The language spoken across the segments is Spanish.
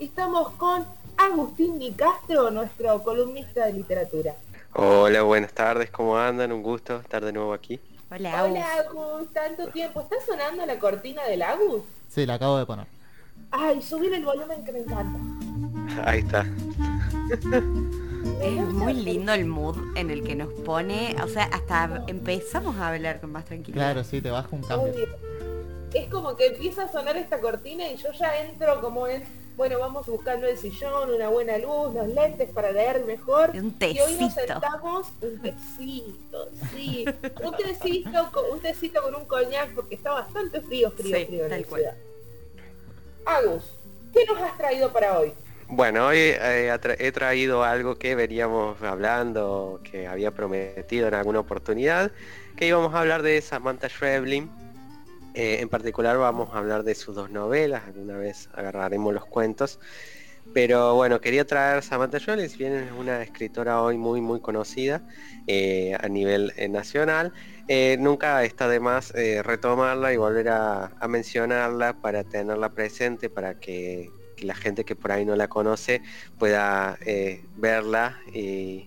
Estamos con Agustín Nicastro, nuestro columnista de literatura. Hola, buenas tardes, ¿cómo andan? Un gusto estar de nuevo aquí. Hola, Hola Agus, tanto tiempo. ¿Está sonando la cortina del Agus? Sí, la acabo de poner. Ay, subir el volumen que me encanta. Ahí está. Es muy lindo el mood en el que nos pone, o sea, hasta empezamos a hablar con más tranquilidad. Claro, sí, te baja un cambio. Es como que empieza a sonar esta cortina y yo ya entro como en, bueno, vamos buscando el sillón, una buena luz, los lentes para leer mejor. Un tecito. Y hoy nos sentamos, un tecito, sí. un tecito, un tecito con un coñac porque está bastante frío, frío, frío en la ciudad. Agus, ¿qué nos has traído para hoy? Bueno, hoy eh, he traído algo que veníamos hablando, que había prometido en alguna oportunidad, que íbamos a hablar de Samantha Schweblin. Eh, en particular vamos a hablar de sus dos novelas, alguna vez agarraremos los cuentos. Pero bueno, quería traer Samantha Schweblin, si bien es una escritora hoy muy muy conocida eh, a nivel nacional, nunca está de más retomarla y volver a mencionarla para tenerla presente, para que la gente que por ahí no la conoce pueda eh, verla y,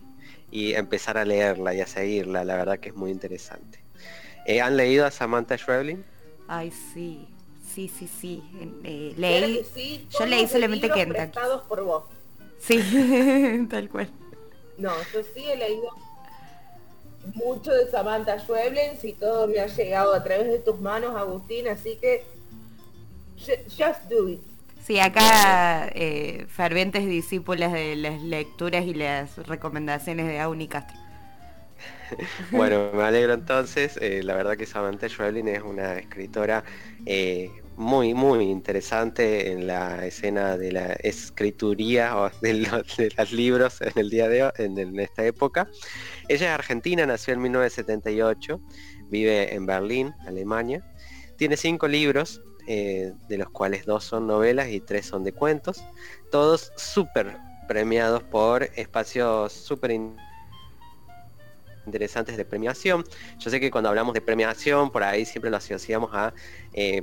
empezar a leerla y a seguirla. La verdad que es muy interesante. Eh, ¿Han leído a Samantha Schweblin? Ay, sí. Sí, sí, sí. Eh, leí. yo leí solamente Kentucky. por vos. Sí, tal cual. No, yo sí he leído mucho de Samantha Schweblin, si todo me ha llegado a través de tus manos, Agustín, así que just do it. Sí, acá eh, fervientes discípulas de las lecturas y las recomendaciones de Auni Castro. bueno, me alegro entonces. Eh, la verdad que Samantha Schweblin es una escritora eh, muy, muy interesante en la escena de la escrituría o de los, libros en el día de hoy, en, esta época. Ella es argentina, nació en 1978, vive en Berlín, Alemania. Tiene cinco libros, eh, de los cuales dos son novelas y tres son de cuentos, todos súper premiados por espacios súper interesantes de premiación. Yo sé que cuando hablamos de premiación, por ahí siempre lo asociamos a eh,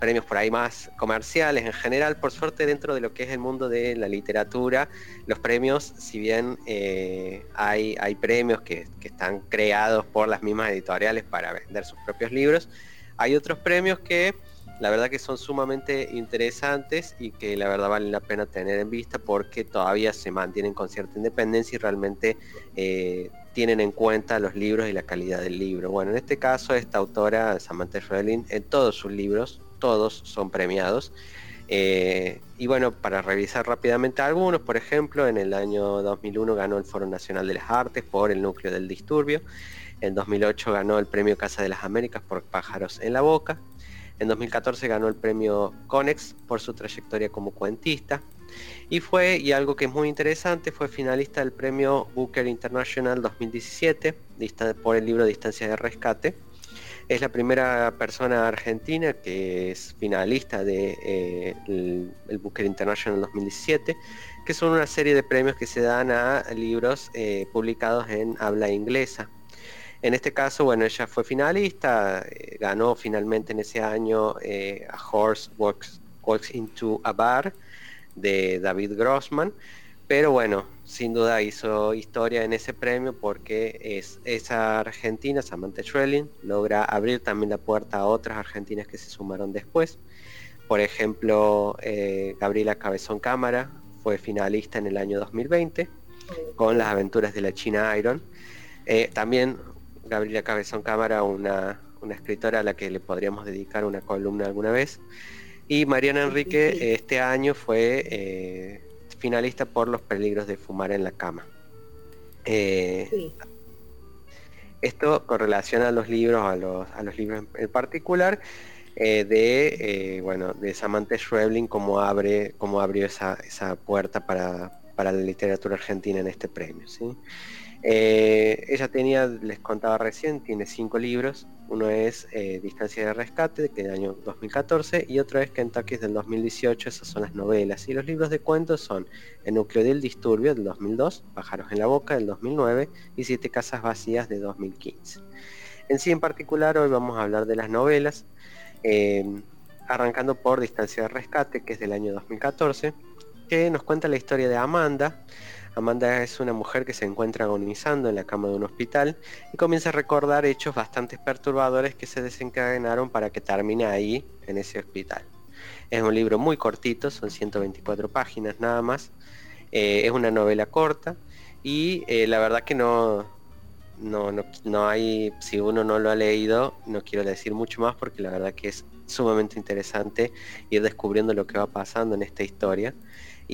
premios por ahí más comerciales en general. Por suerte dentro de lo que es el mundo de la literatura, los premios, si bien eh, hay, hay premios que, que están creados por las mismas editoriales para vender sus propios libros, hay otros premios que la verdad que son sumamente interesantes y que la verdad vale la pena tener en vista porque todavía se mantienen con cierta independencia y realmente eh, tienen en cuenta los libros y la calidad del libro. Bueno, en este caso esta autora, Samantha Schweblin, en todos sus libros, todos son premiados. Eh, y bueno, para revisar rápidamente algunos, por ejemplo, en el año 2001 ganó el Foro Nacional de las Artes por El Núcleo del Disturbio. En 2008 ganó el Premio Casa de las Américas por Pájaros en la Boca. En 2014 ganó el premio Conex por su trayectoria como cuentista. Y fue, y algo que es muy interesante, fue finalista del premio Booker International 2017 por el libro Distancia de Rescate. Es la primera persona argentina que es finalista de, eh, el, Booker International 2017, que son una serie de premios que se dan a libros eh, publicados en habla inglesa. En este caso, bueno, ella fue finalista, eh, ganó finalmente en ese año A Horse Walks, into a Bar de David Grossman, pero bueno, sin duda hizo historia en ese premio porque es esa argentina, Samantha Schwelling, logra abrir también la puerta a otras argentinas que se sumaron después. Por ejemplo, eh, Gabriela Cabezón Cámara fue finalista en el año 2020 con las aventuras de la China Iron. también Gabriela Cabezón Cámara, una, escritora a la que le podríamos dedicar una columna alguna vez. Y Mariana Enrique este año fue eh, finalista por Los peligros de fumar en la cama. Eh, esto con relación a los libros, a los, a los libros en particular, eh, de bueno de Samantha Schweblin como abre como abrió esa, esa puerta para, para, la literatura argentina en este premio ¿sí? Eh, ella tenía, les contaba recién, tiene cinco libros. Uno es eh, Distancia de Rescate, que del año 2014, y otro es Kentucky del 2018, esas son las novelas. Y los libros de cuentos son El núcleo del disturbio del 2002, Pájaros en la boca del 2009 y Siete casas vacías de 2015. En sí en particular hoy vamos a hablar de las novelas, eh, arrancando por Distancia de Rescate, que es del año 2014 que nos cuenta la historia de Amanda. Amanda es una mujer que se encuentra agonizando en la cama de un hospital y comienza a recordar hechos bastante perturbadores que se desencadenaron para que termine ahí, en ese hospital. Es un libro muy cortito, son 124 páginas nada más. Eh, es una novela corta y eh, la verdad que no, no, no, hay, si uno no lo ha leído, no quiero decir mucho más porque la verdad que es sumamente interesante ir descubriendo lo que va pasando en esta historia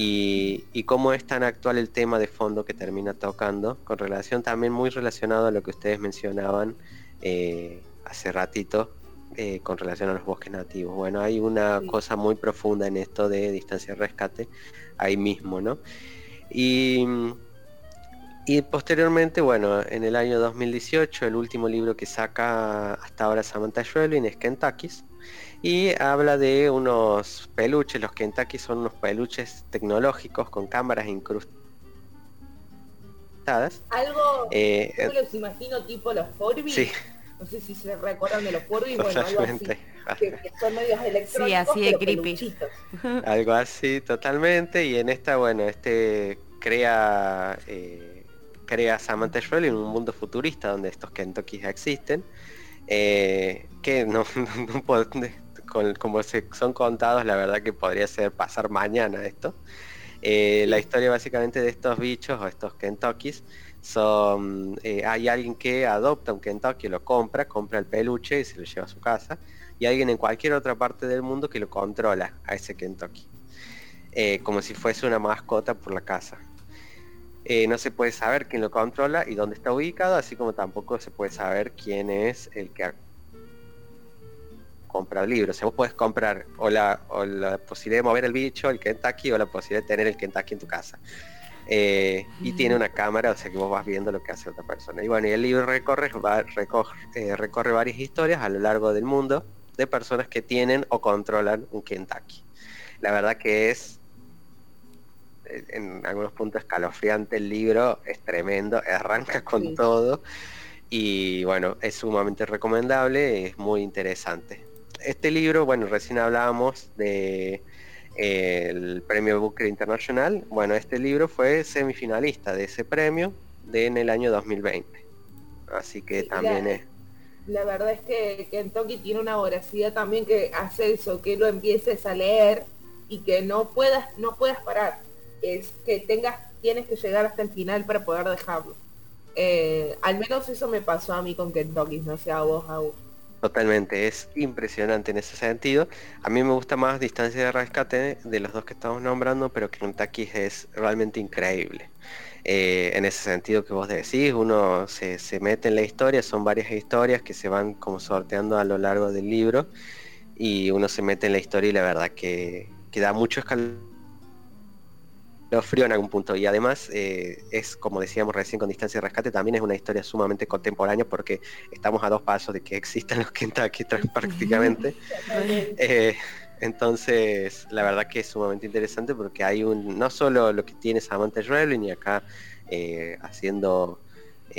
y, cómo es tan actual el tema de fondo que termina tocando, con relación también muy relacionado a lo que ustedes mencionaban eh, hace ratito eh, con relación a los bosques nativos. Bueno, hay una cosa muy profunda en esto de distancia de rescate ahí mismo, ¿no? Y, y posteriormente, bueno, en el año 2018, el último libro que saca hasta ahora Samantha Schweblin es Kentucky's, y habla de unos peluches, los Kentucky son unos peluches tecnológicos con cámaras incrustadas. Algo, eh, yo me los imagino tipo los Furby. Sí. No sé si se recuerdan de los Furby, bueno, algo así, que, son medios electrónicos, sí, así de creepy. algo así, totalmente, y en esta, bueno, este crea... Eh, crea Samantha Schroell en un mundo futurista donde estos Kentucky existen, eh, que no, no, como se, son contados, la verdad que podría ser pasar mañana esto. Eh, la historia básicamente de estos bichos o estos Kentuckys son, eh, hay alguien que adopta un Kentucky, lo compra, compra el peluche y se lo lleva a su casa, y alguien en cualquier otra parte del mundo que lo controla a ese Kentucky, como si fuese una mascota por la casa. No se puede saber quién lo controla y dónde está ubicado, así como tampoco se puede saber quién es el que comprar libros. O sea, vos puedes comprar o la, o la posibilidad de mover el bicho, el Kentucky, o la posibilidad de tener el Kentucky en tu casa. Eh, y tiene una cámara, o sea que vos vas viendo lo que hace otra persona. Y bueno, y el libro recorre, eh, recorre varias historias a lo largo del mundo de personas que tienen o controlan un Kentucky. La verdad que es eh, en algunos puntos escalofriante el libro, es tremendo, arranca con todo y bueno, es sumamente recomendable, es muy interesante este libro, bueno, recién hablábamos de eh, el premio Booker Internacional. Bueno, este libro fue semifinalista de ese premio de, en el año 2020. Así que también es... La verdad es que Kentucky tiene una voracidad también que hace eso, que lo empieces a leer y que no puedas, no puedas parar. Es que tengas, tienes que llegar hasta el final para poder dejarlo. Eh, al menos eso me pasó a mí con Kentucky, no sé a vos, a vos. Totalmente, es impresionante en ese sentido. A mí me gusta más Distancia de Rescate de los dos que estamos nombrando, pero Kentucky es realmente increíble. Eh, en ese sentido que vos decís, uno se, mete en la historia, son varias historias que se van como sorteando a lo largo del libro y uno se mete en la historia y la verdad que, que da mucho escalón lo frío en algún punto. Y además eh, es, como decíamos recién con Distancia de Rescate, también es una historia sumamente contemporánea porque estamos a dos pasos de que existan los Kentucky prácticamente. Eh, entonces, la verdad que es sumamente interesante porque hay un, no solo lo que tiene Samantha Schweblin y acá eh, haciendo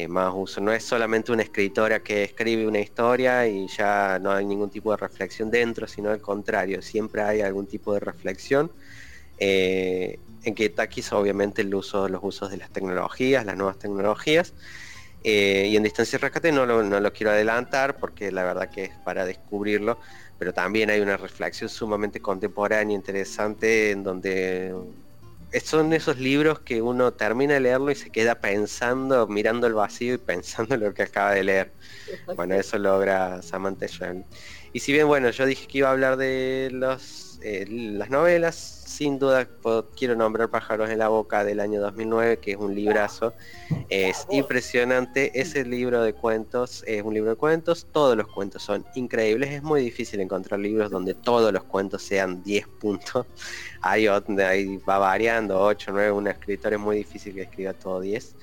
más uso, no es solamente una escritora que escribe una historia y ya no hay ningún tipo de reflexión dentro, sino al contrario, siempre hay algún tipo de reflexión eh, en que taquis obviamente el uso, los usos de las tecnologías, las nuevas tecnologías. Eh, y en distancia de rescate no lo, no lo quiero adelantar porque la verdad que es para descubrirlo, pero también hay una reflexión sumamente contemporánea, interesante, en donde son esos libros que uno termina de leerlo y se queda pensando, mirando el vacío y pensando en lo que acaba de leer. Bueno, eso logra Samantha. Y si bien, bueno, yo dije que iba a hablar de los, eh, las novelas, sin duda quiero nombrar Pájaros en la Boca del año 2009, que es un librazo. Es impresionante. Ese libro de cuentos es un libro de cuentos. Todos los cuentos son increíbles. Es muy difícil encontrar libros donde todos los cuentos sean 10 puntos. Hay, ahí va variando, 8, 9. Un escritor es muy difícil que escriba todo 10.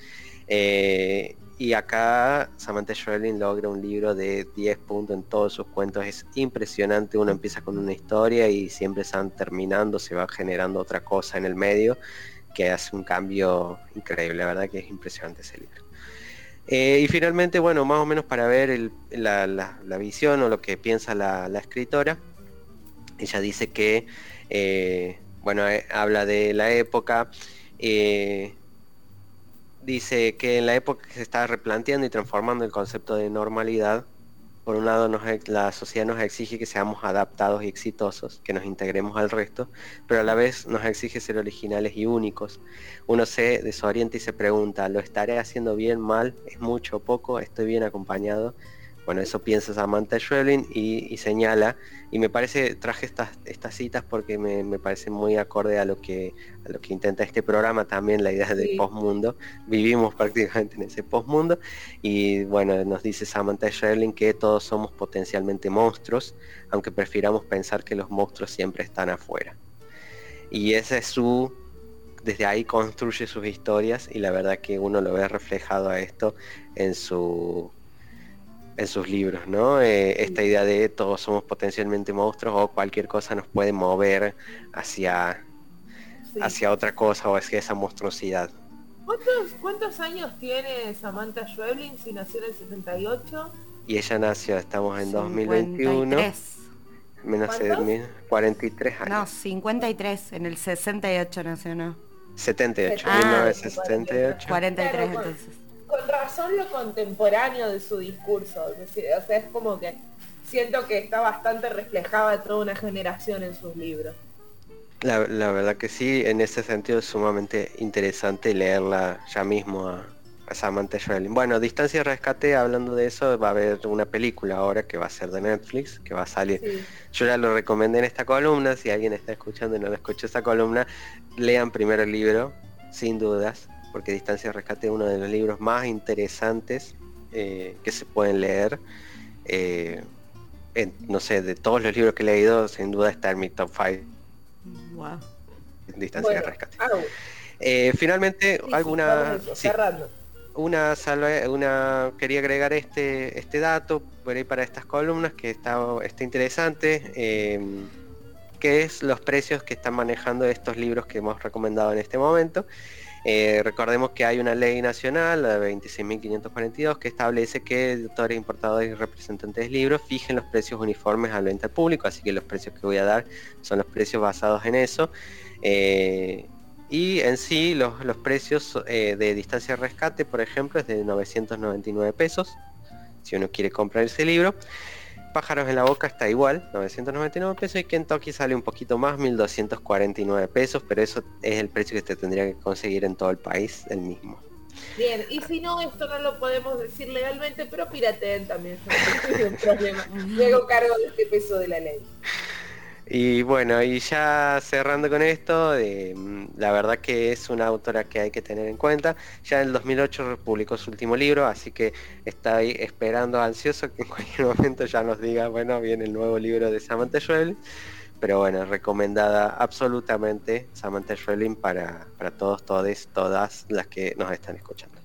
Y acá Samantha Schweblin logra un libro de 10 puntos en todos sus cuentos. Es impresionante. Uno empieza con una historia y siempre están terminando, se va generando otra cosa en el medio que hace un cambio increíble. La verdad que es impresionante ese libro. Eh, y finalmente, bueno, más o menos para ver la, visión o lo que piensa la, escritora, ella dice que, eh, bueno, eh, habla de la época. Dice que en la época que se está replanteando y transformando el concepto de normalidad, por un lado la sociedad nos exige que seamos adaptados y exitosos, que nos integremos al resto, pero a la vez nos exige ser originales y únicos. Uno se desorienta y se pregunta, ¿lo estaré haciendo bien, mal? ¿Es mucho o poco? ¿Estoy bien acompañado? Bueno, eso piensa Samantha Schweblin y, señala, y me parece, traje estas, estas citas porque me, me parece muy acorde a lo, que, a lo que intenta este programa también, la idea del postmundo. Vivimos prácticamente en ese postmundo y bueno, nos dice Samantha Schweblin que todos somos potencialmente monstruos, aunque prefiramos pensar que los monstruos siempre están afuera. Y esa es su desde ahí construye sus historias y la verdad que uno lo ve reflejado a esto en su en sus libros, ¿no? Eh, esta idea de todos somos potencialmente monstruos o cualquier cosa nos puede mover hacia, hacia otra cosa o hacia esa monstruosidad. ¿Cuántos, años tiene Samantha Schweblin si nació en el 78? Y ella nació, estamos en 2021. Menos de 43 años. No, 53, en el 68 nació, ¿no? 78, 1978. 43 entonces razón lo contemporáneo de su discurso. o sea, es como que siento que está bastante reflejada toda una generación en sus libros. La, verdad que sí, en ese sentido es sumamente interesante leerla ya mismo a, Samantha Schweblin. Bueno, Distancia y Rescate, hablando de eso, va a haber una película ahora que va a ser de Netflix, que va a salir. Yo ya lo recomendé en esta columna, si alguien está escuchando y no lo escuchó esa columna, lean primero el libro, sin dudas, porque Distancia de Rescate es uno de los libros más interesantes eh, que se pueden leer. Eh, no sé, de todos los libros que he leído, sin duda está en mi top 5. Distancia de Rescate. Eh, finalmente, alguna... una, una quería agregar este este dato por ahí para estas columnas que está, está interesante que es los precios que están manejando estos libros que hemos recomendado en este momento eh, recordemos que hay una ley nacional, la 26.542, que establece que editores, importadores y representantes de libros fijen los precios uniformes al venta al público, así que los precios que voy a dar son los precios basados en eso. Eh, y en sí los, precios eh, de distancia de rescate, por ejemplo, es de 999 pesos, si uno quiere comprar ese libro. Pájaros en la Boca está igual, 999 pesos, y Kentucky sale un poquito más, 1249 pesos, pero eso es el precio que te tendría que conseguir en todo el país, el mismo. Bien, y si no, esto no lo podemos decir legalmente, pero pirateen también. Luego cargo de este peso de la ley. Y bueno, y ya cerrando con esto, eh, la verdad que es una autora que hay que tener en cuenta. Ya en el 2008 publicó su último libro, así que está esperando ansioso que en cualquier momento ya nos diga, bueno, viene el nuevo libro de Samantha Schweblin. Pero bueno, recomendada absolutamente Samantha Schweblin para, para todos, todes, todas las que nos están escuchando.